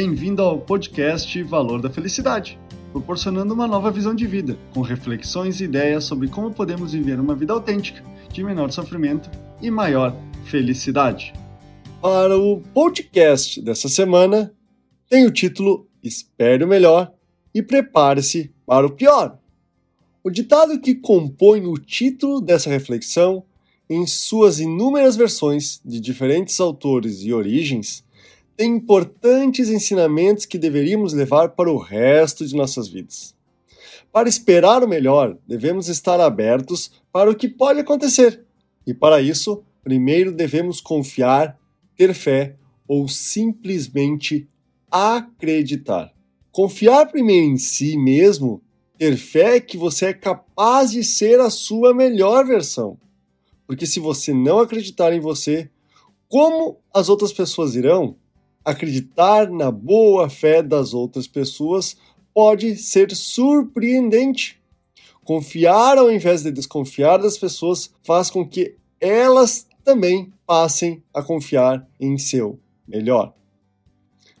Bem-vindo ao podcast Valor da Felicidade, proporcionando uma nova visão de vida, com reflexões e ideias sobre como podemos viver uma vida autêntica, de menor sofrimento e maior felicidade. Para o podcast dessa semana, tem o título Espere o Melhor e Prepare-se para o Pior. O ditado que compõe o título dessa reflexão, em suas inúmeras versões de diferentes autores e origens, tem importantes ensinamentos que deveríamos levar para o resto de nossas vidas. Para esperar o melhor, devemos estar abertos para o que pode acontecer. E para isso, primeiro devemos confiar, ter fé ou simplesmente acreditar. Confiar primeiro em si mesmo, ter fé que você é capaz de ser a sua melhor versão. Porque se você não acreditar em você, como as outras pessoas irão? Acreditar na boa fé das outras pessoas pode ser surpreendente. Confiar ao invés de desconfiar das pessoas faz com que elas também passem a confiar em seu melhor.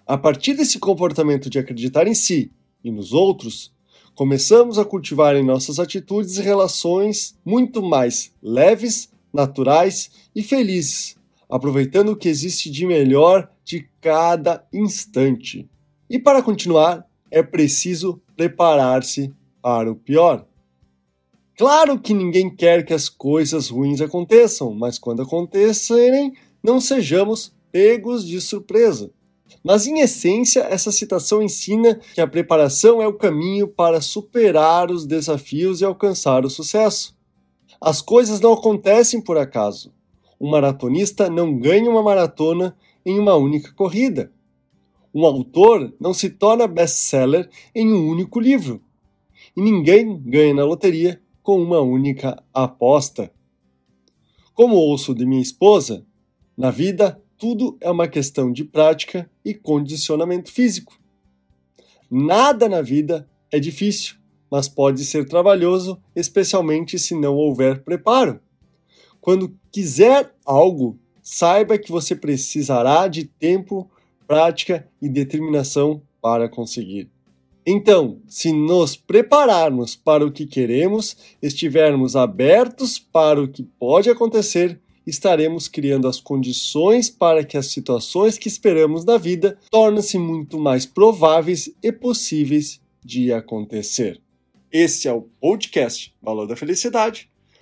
A partir desse comportamento de acreditar em si e nos outros, começamos a cultivar em nossas atitudes relações muito mais leves, naturais e felizes, aproveitando o que existe de melhor de cada instante. E para continuar, é preciso preparar-se para o pior. Claro que ninguém quer que as coisas ruins aconteçam, mas quando acontecerem, não sejamos pegos de surpresa. Mas, em essência, essa citação ensina que a preparação é o caminho para superar os desafios e alcançar o sucesso. As coisas não acontecem por acaso. Um maratonista não ganha uma maratona em uma única corrida. Um autor não se torna best-seller em um único livro. E ninguém ganha na loteria com uma única aposta. Como ouço de minha esposa, na vida tudo é uma questão de prática e condicionamento físico. Nada na vida é difícil, mas pode ser trabalhoso, especialmente se não houver preparo. Quando quiser algo, saiba que você precisará de tempo, prática e determinação para conseguir. Então, se nos prepararmos para o que queremos, estivermos abertos para o que pode acontecer, estaremos criando as condições para que as situações que esperamos na vida tornem-se muito mais prováveis e possíveis de acontecer. Esse é o podcast Valor da Felicidade.